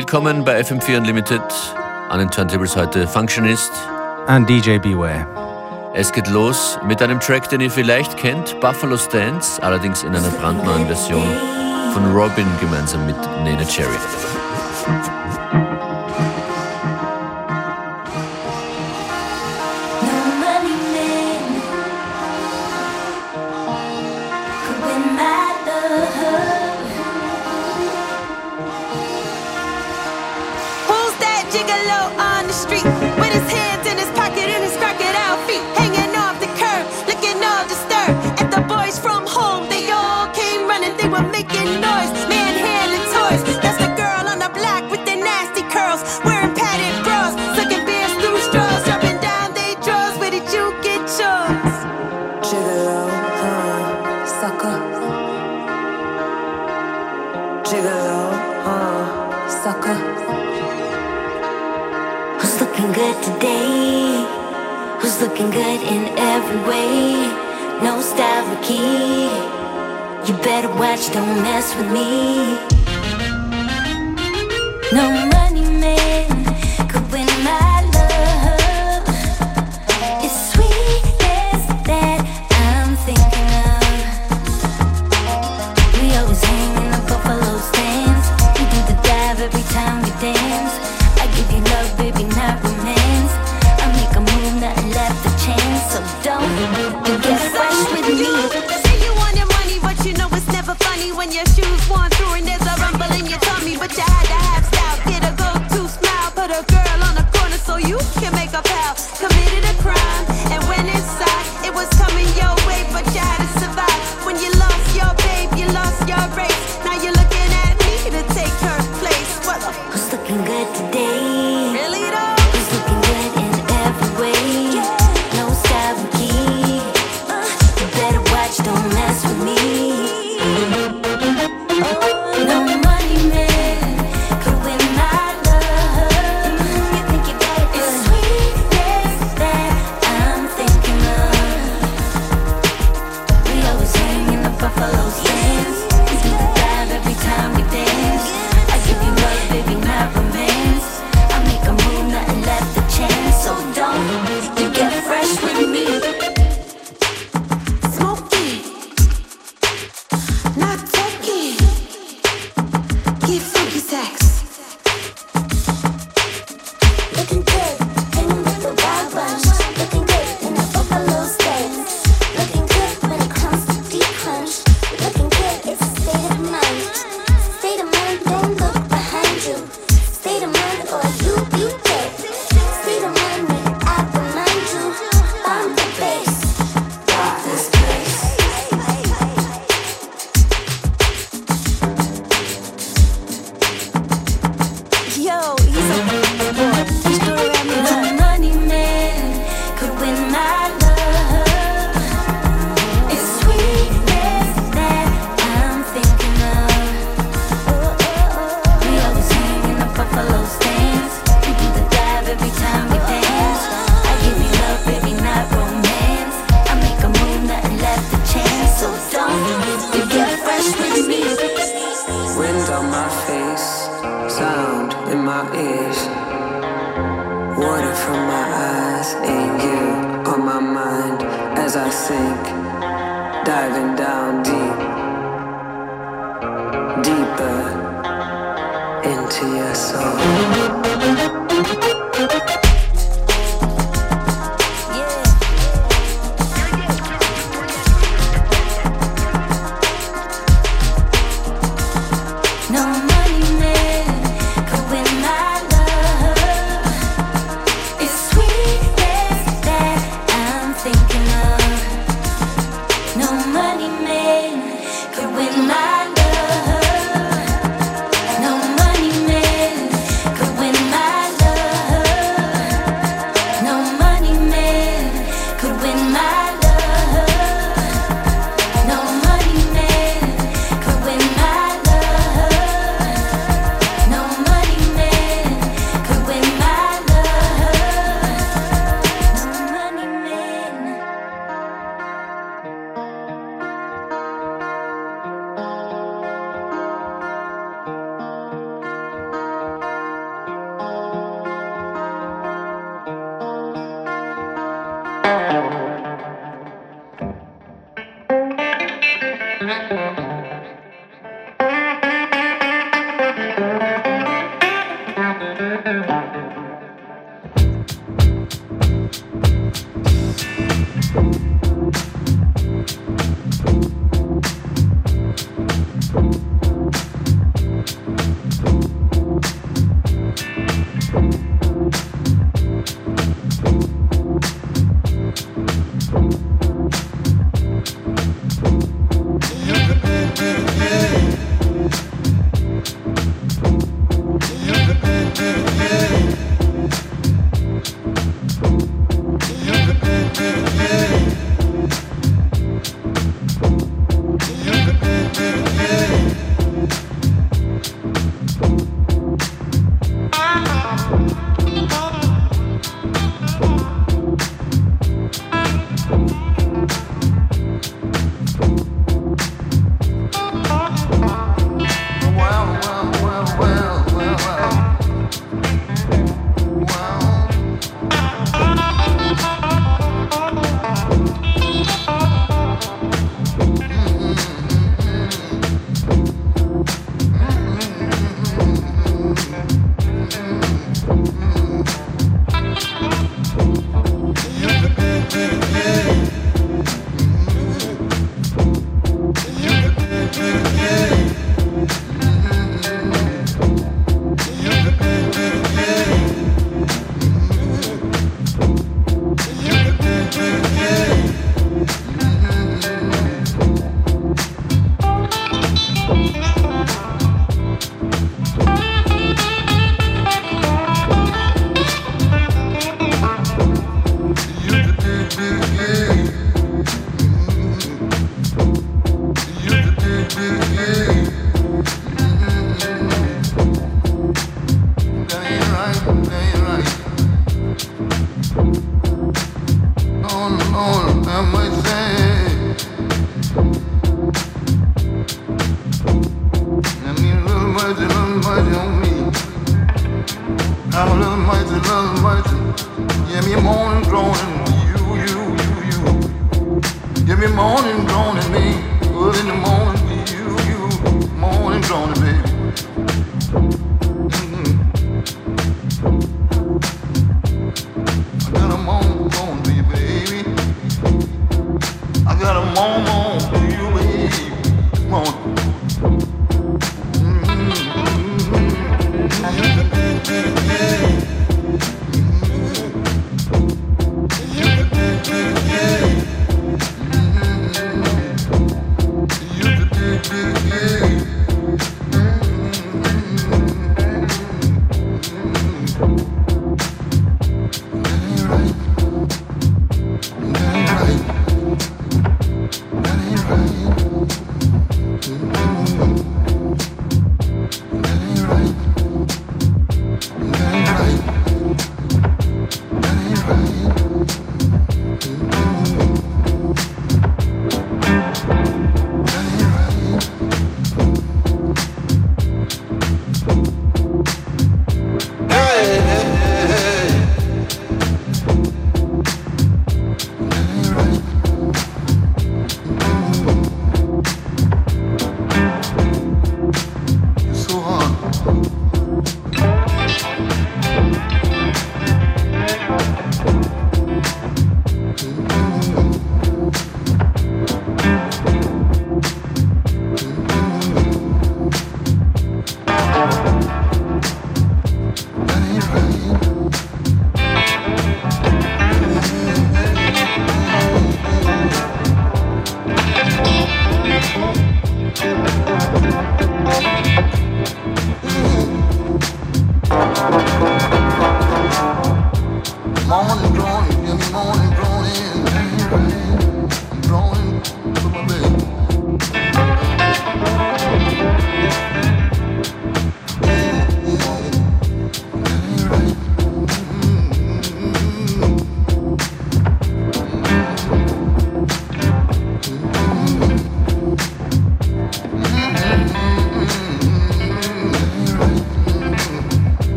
Willkommen bei FM4 Unlimited. An den Turntables heute Functionist. And DJ Beware. Es geht los mit einem Track, den ihr vielleicht kennt, Buffalo Stance, allerdings in einer brandneuen Version von Robin gemeinsam mit Nena Cherry. every way, no style or key. You better watch, don't mess with me. No.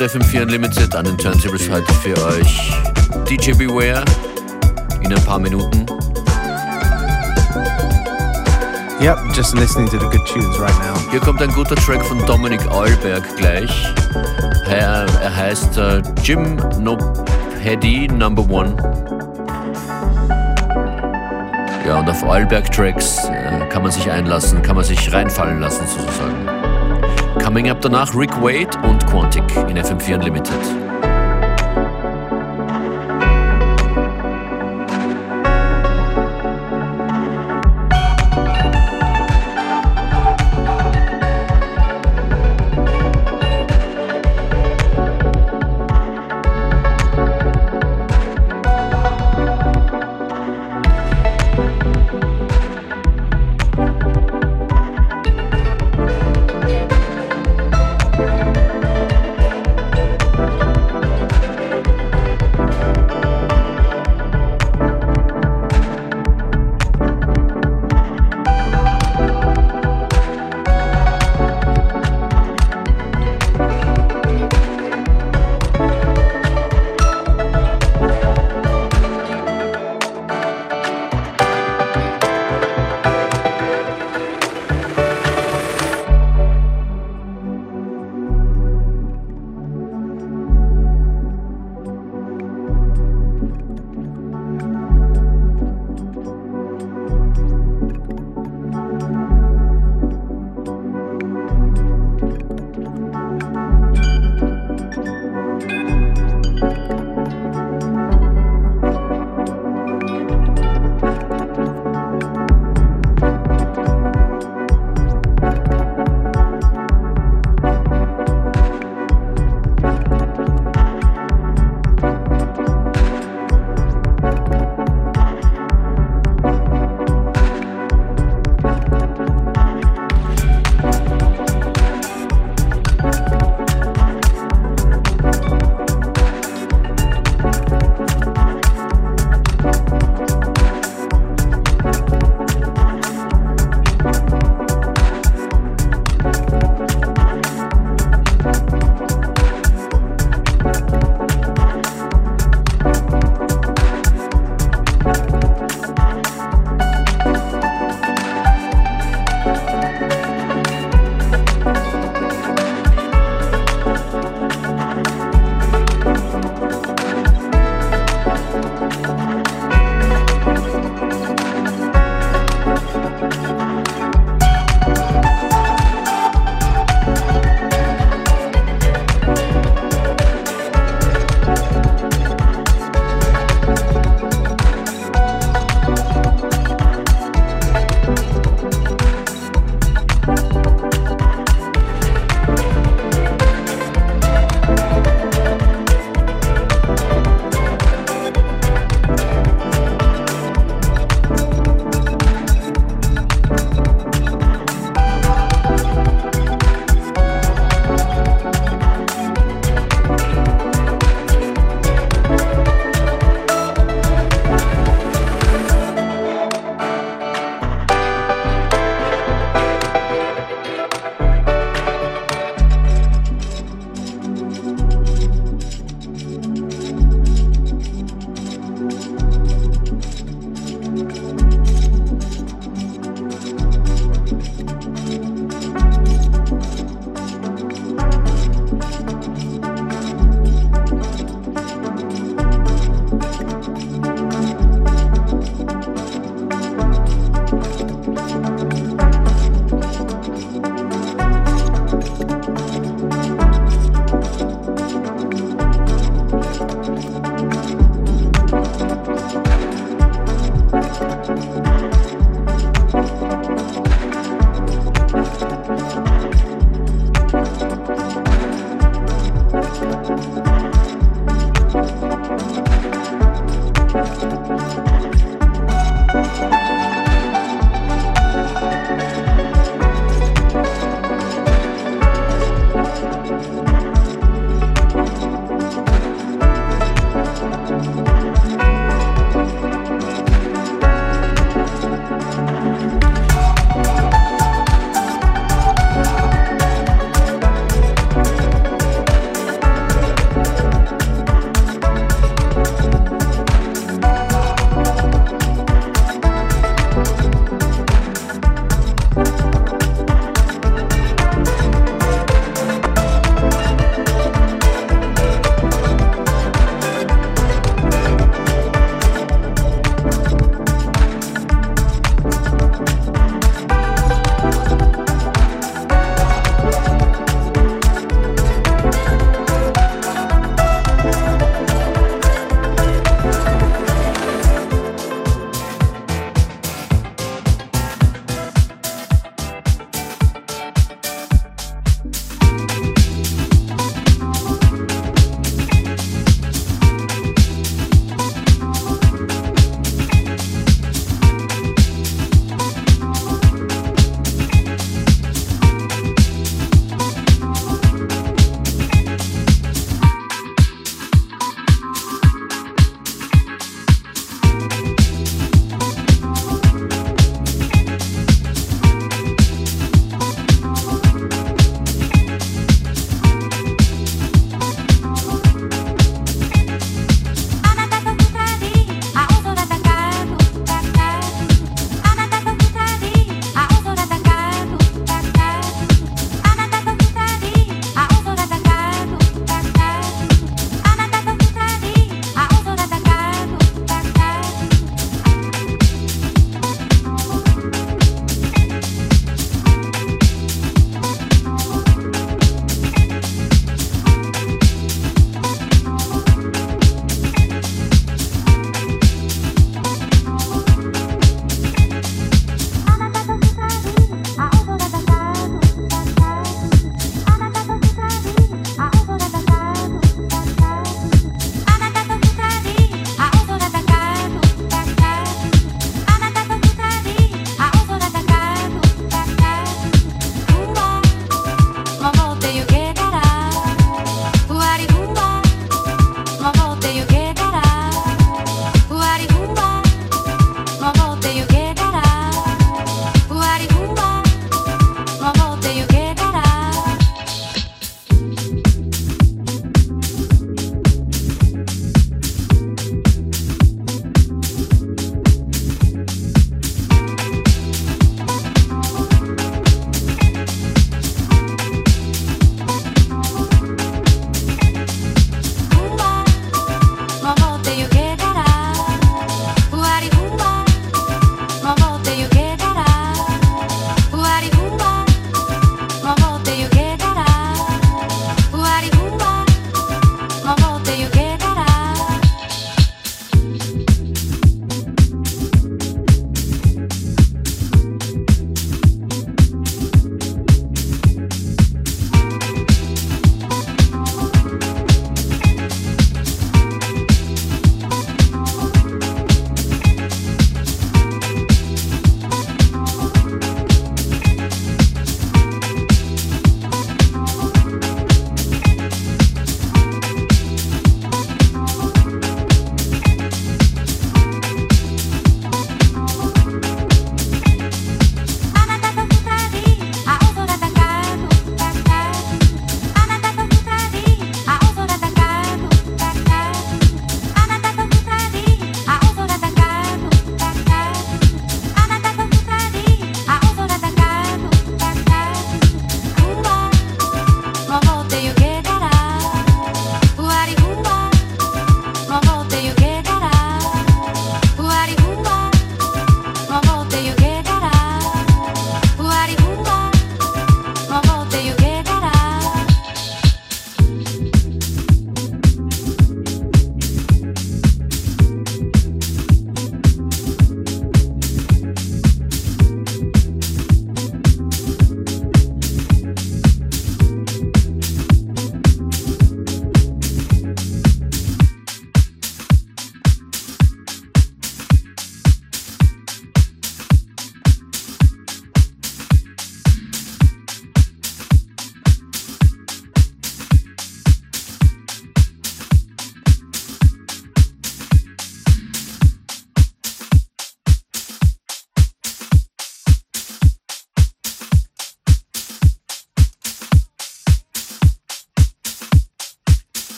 Hört FM4 Unlimited an den Turntables heute für euch DJ Beware in ein paar Minuten. Yep, just listening to the good tunes right now. Hier kommt ein guter Track von Dominik Eulberg gleich. Er, er heißt uh, Jim Nopedi Number One. Ja, und auf Eulberg Tracks äh, kann man sich einlassen, kann man sich reinfallen lassen sozusagen. Coming up danach Rick Wade und Quantic in FM4 Unlimited.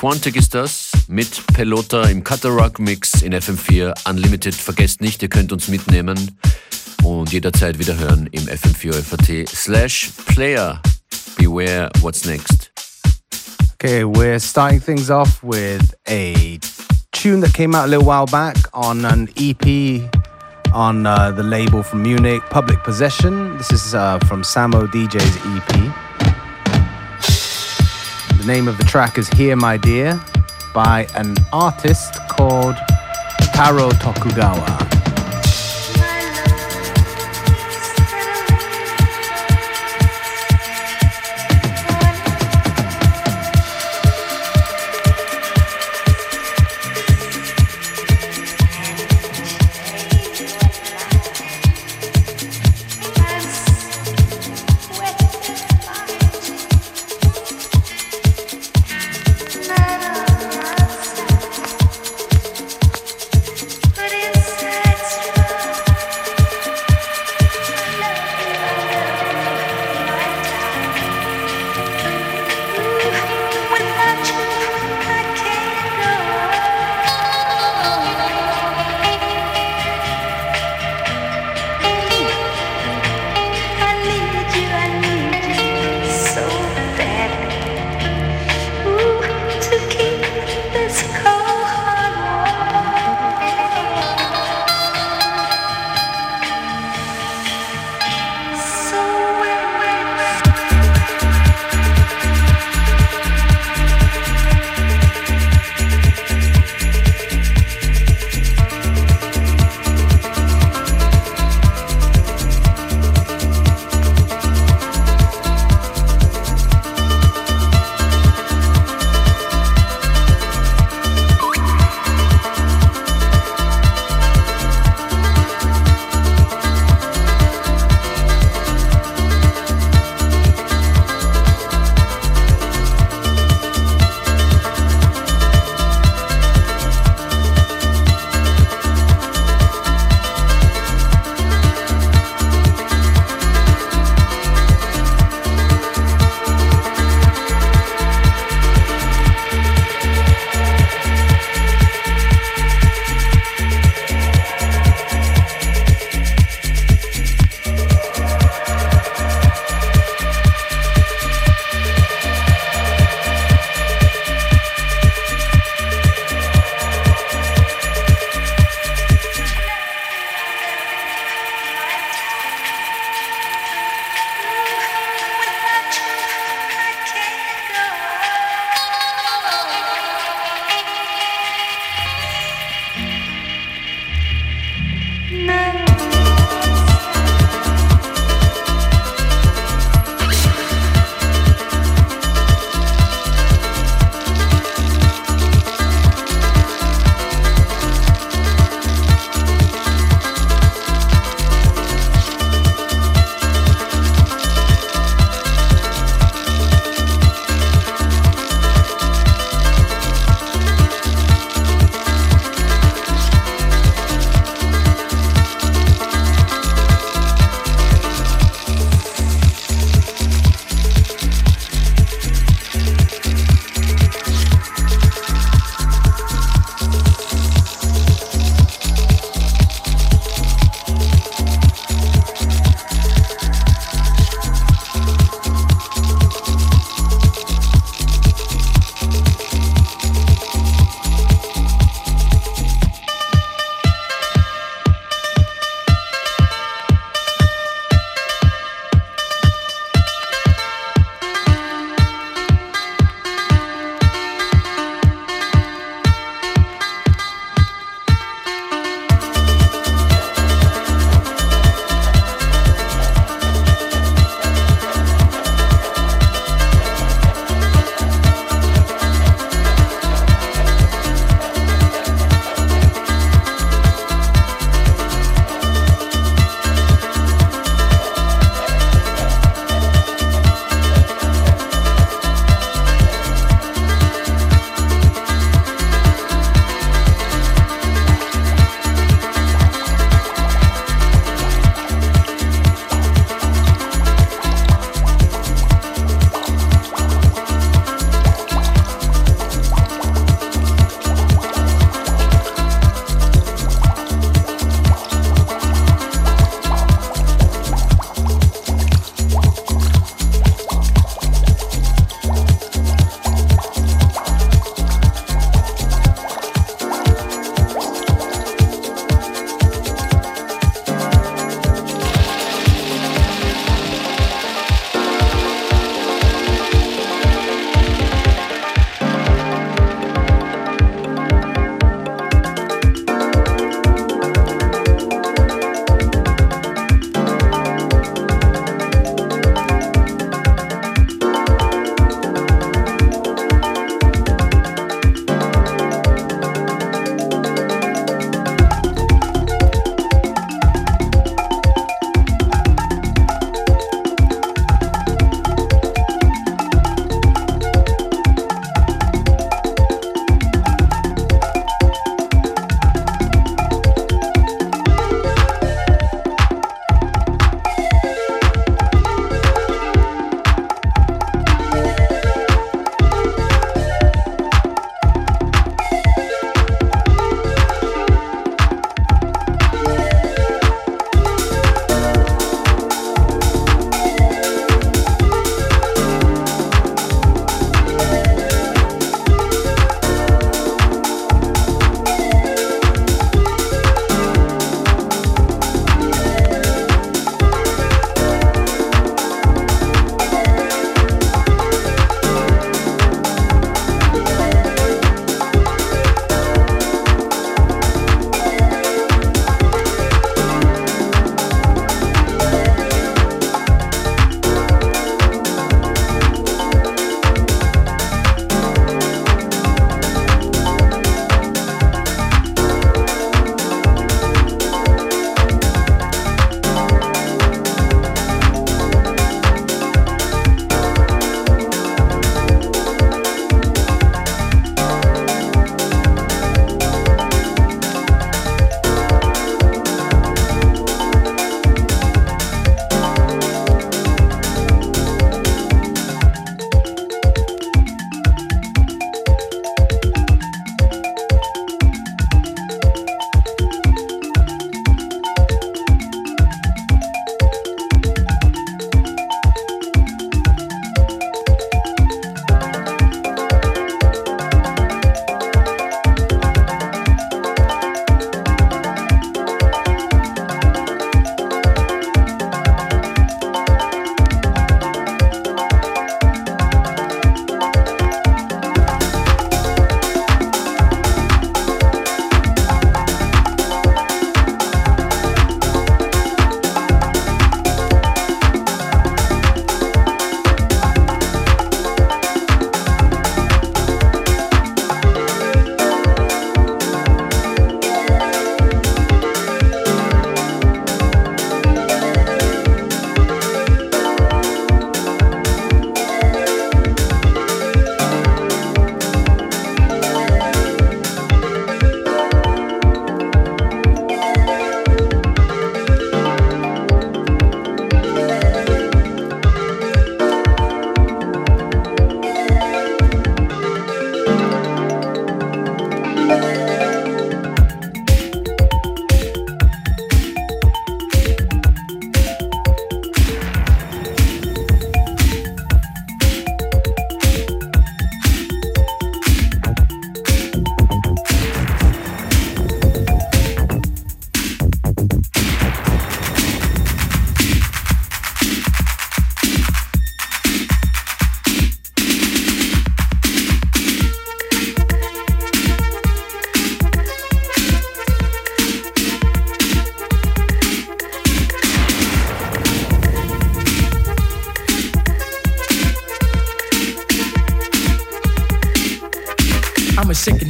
Quantic ist das mit Pelota im Rock Mix in FM4 Unlimited. Vergesst nicht, ihr könnt uns mitnehmen und jederzeit wieder hören im FM4 FAT slash Player. Beware what's next. Okay, we're starting things off with a tune that came out a little while back on an EP on uh, the label from Munich, Public Possession. This is uh, from Samo DJ's EP. The name of the track is Here My Dear by an artist called Taro Tokugawa.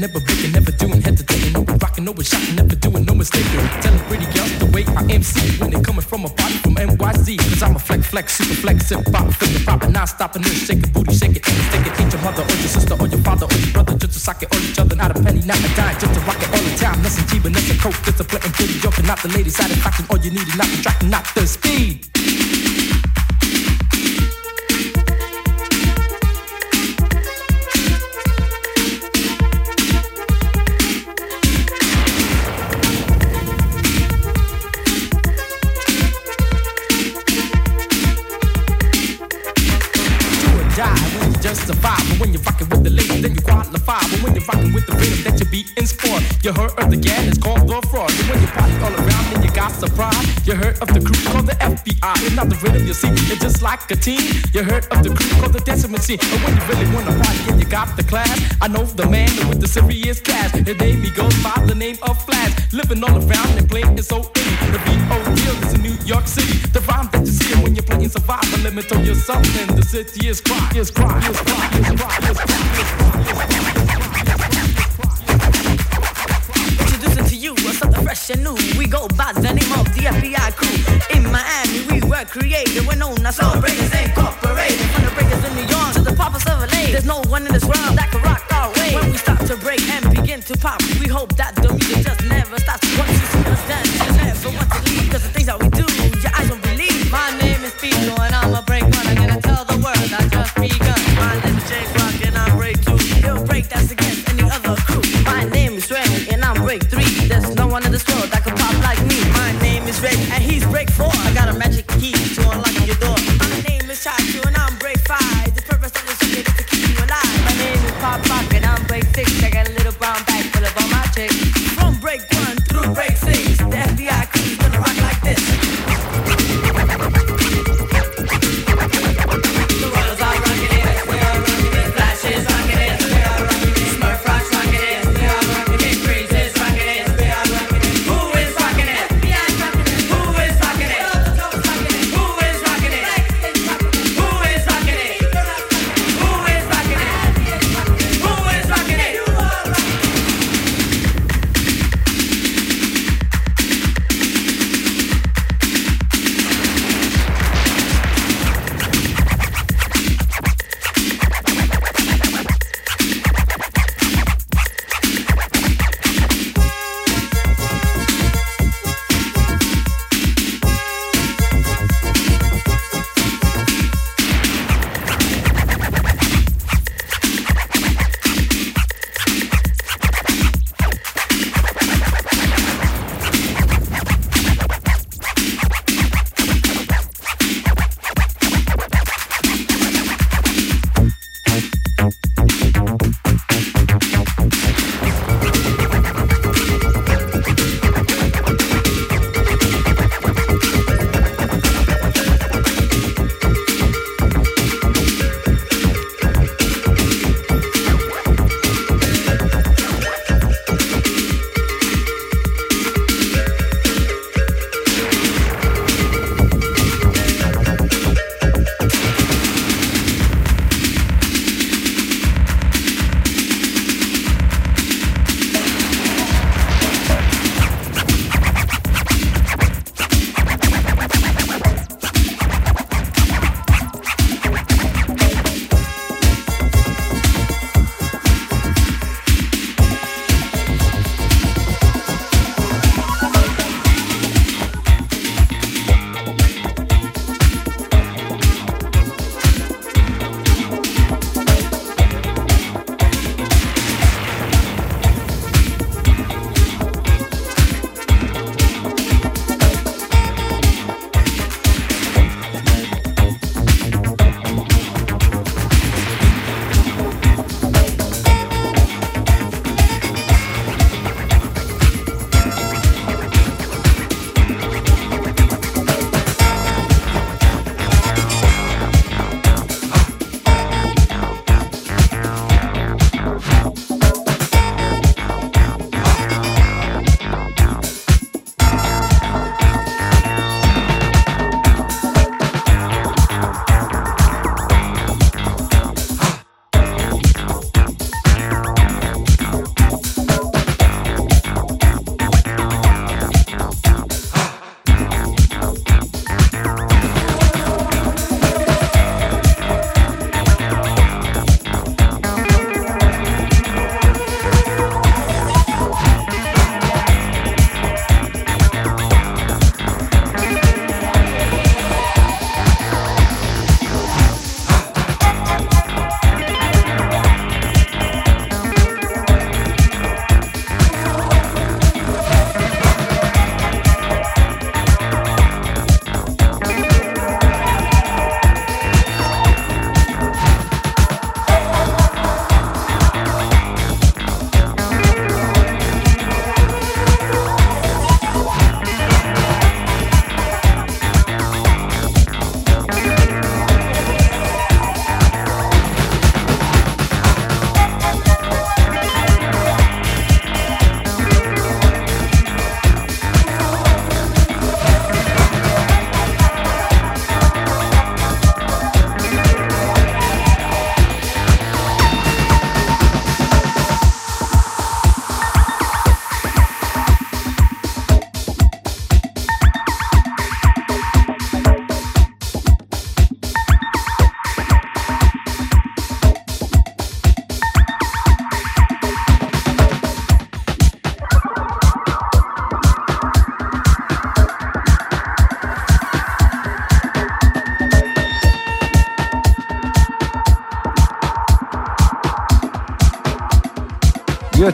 Shaking, never breaking, never doing, hesitating. No rocking, no shocking, never doing, no mistaking. Telling pretty girls the way I MC when they coming from a party from NYC. Cause I'm a flex, flex, super flex, hip hop, finger popping, non stopping, this shaking, booty shake it, and it, Ain't your mother or your sister or your father or your brother just to sock it all each other, not a penny, not a dime, just to rock it all the time. Nothing cheap, nothing coke, discipline and pretty joking, not the lady satisfaction. All you need is not the track, not the speed. You fucking with the rhythm that you be in sport you heard of the gang, it's called the fraud. And when you party all around and you got surprise, you heard of the crew called the FBI. It's not the rhythm you see, it's just like a team. You heard of the crew called the dancing machine. And when you really wanna party and you got the class, I know the man with the serious cash. His name he goes by the name of Flash. Living all around and playing is so easy. The B.O. deal is in New York City. The rhyme that you see when you're playing survival. Limit on yourself and the city is cry, is cry, is cry, is cry, is cry, is cry, fresh and new. We go by the name of the FBI crew. In Miami, we were created. We're known as Soul Breakers Incorporated. From the breakers in New York to the poppers of LA. There's no one in this world that can rock our way. When we start to break and begin to pop, we hope that the music just never stops. Once you see us dance, you never want to leave. Cause the things that we do, One in this world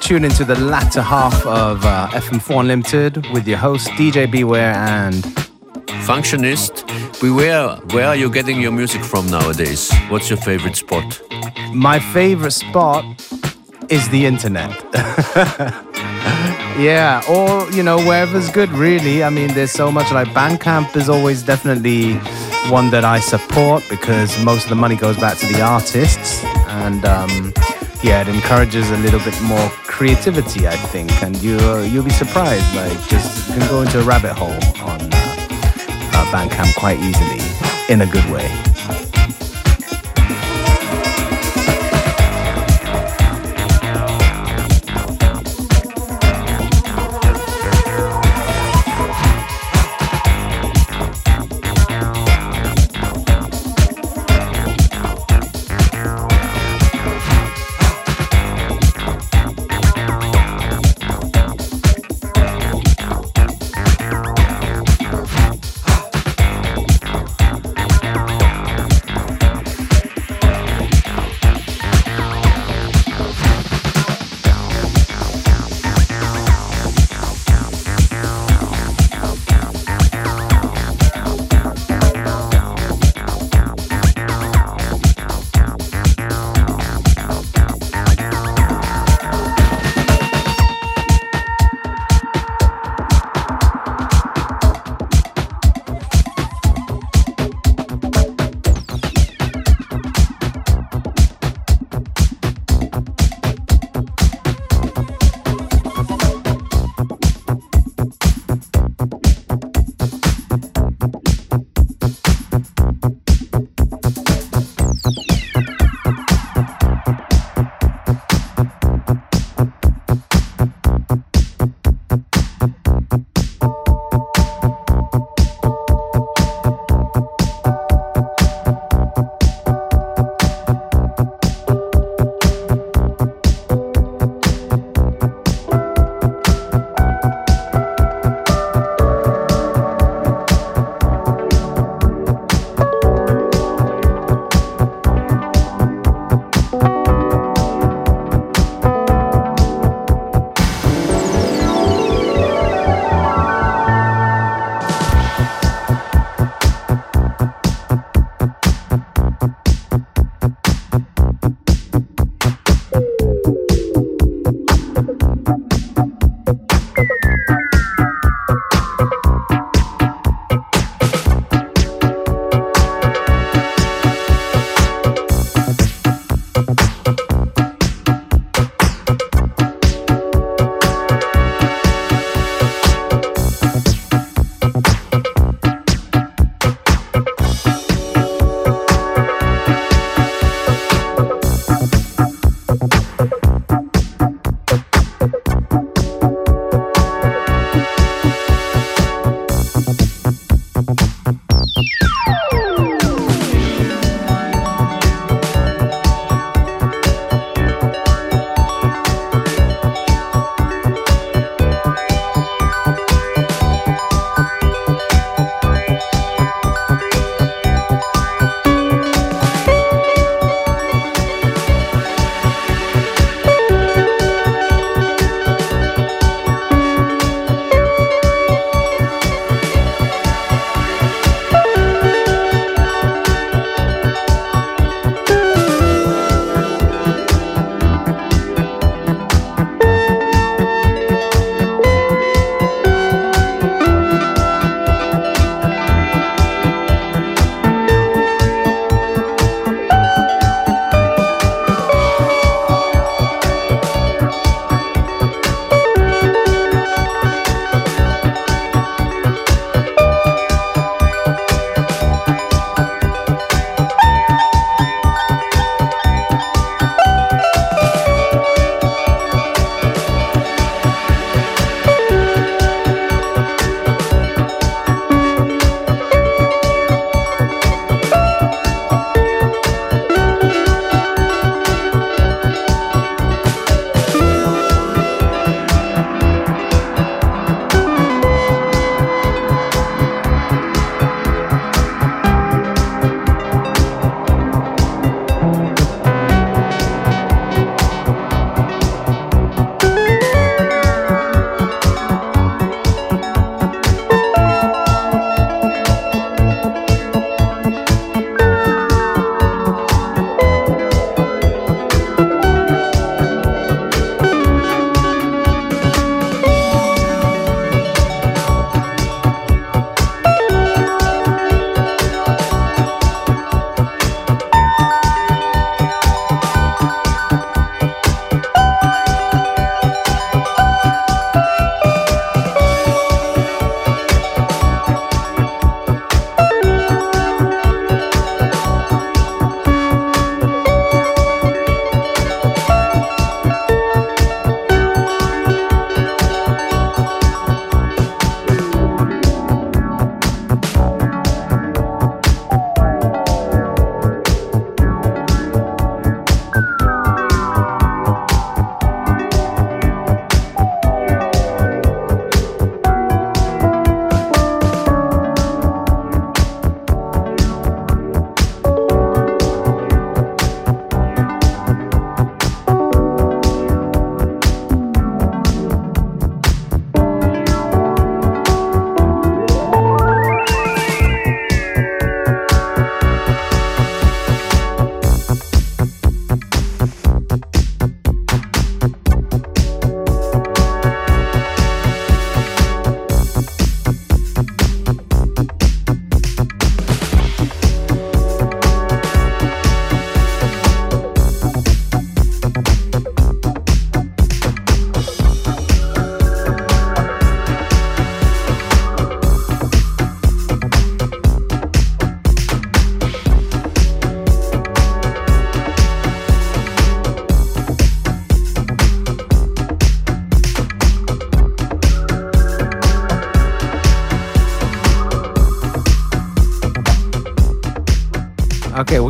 tune into the latter half of uh, FM4 Unlimited with your host DJ Beware and Functionist. Beware, where are you getting your music from nowadays? What's your favorite spot? My favorite spot is the internet. yeah, or you know, wherever's good, really. I mean, there's so much like Bandcamp is always definitely one that I support because most of the money goes back to the artists and. Um, yeah, it encourages a little bit more creativity, I think, and you you'll be surprised. Like, just you can go into a rabbit hole on uh, uh, Bandcamp quite easily, in a good way.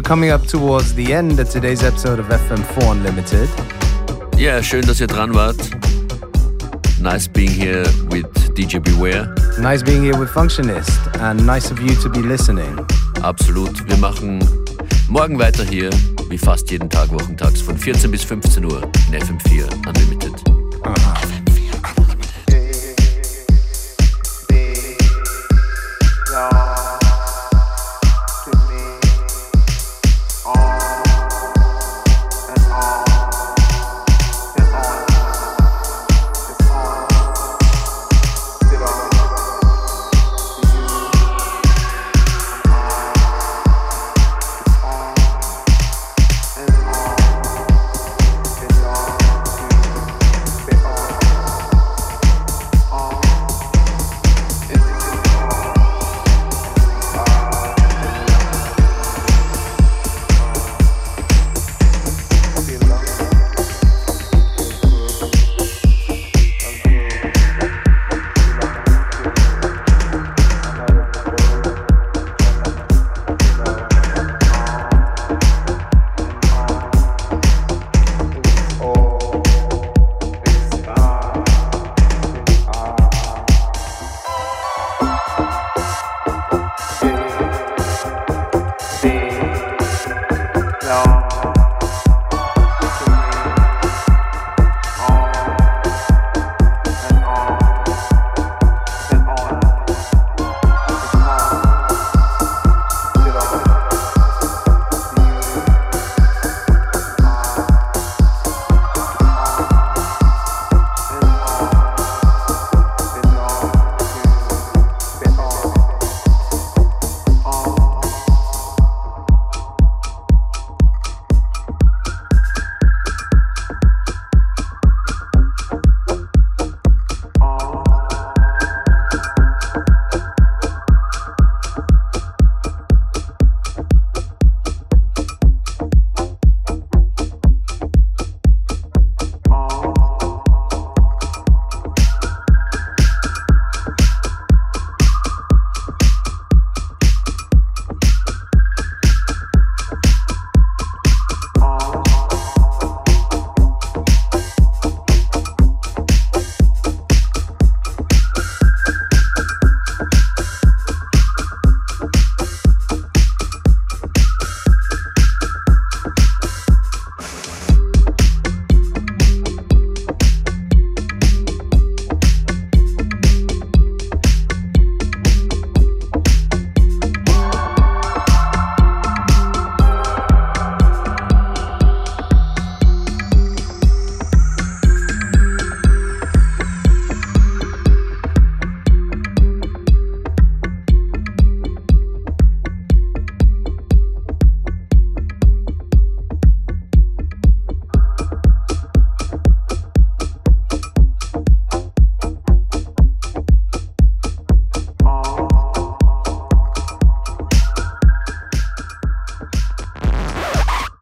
Coming up towards the end of today's episode of FM4 Unlimited. Ja, schön, dass ihr dran wart. Nice being here with DJ Beware. Nice being here with Functionist and nice of you to be listening. Absolut. Wir machen morgen weiter hier, wie fast jeden Tag wochentags von 14 bis 15 Uhr in FM4 Unlimited. Aha.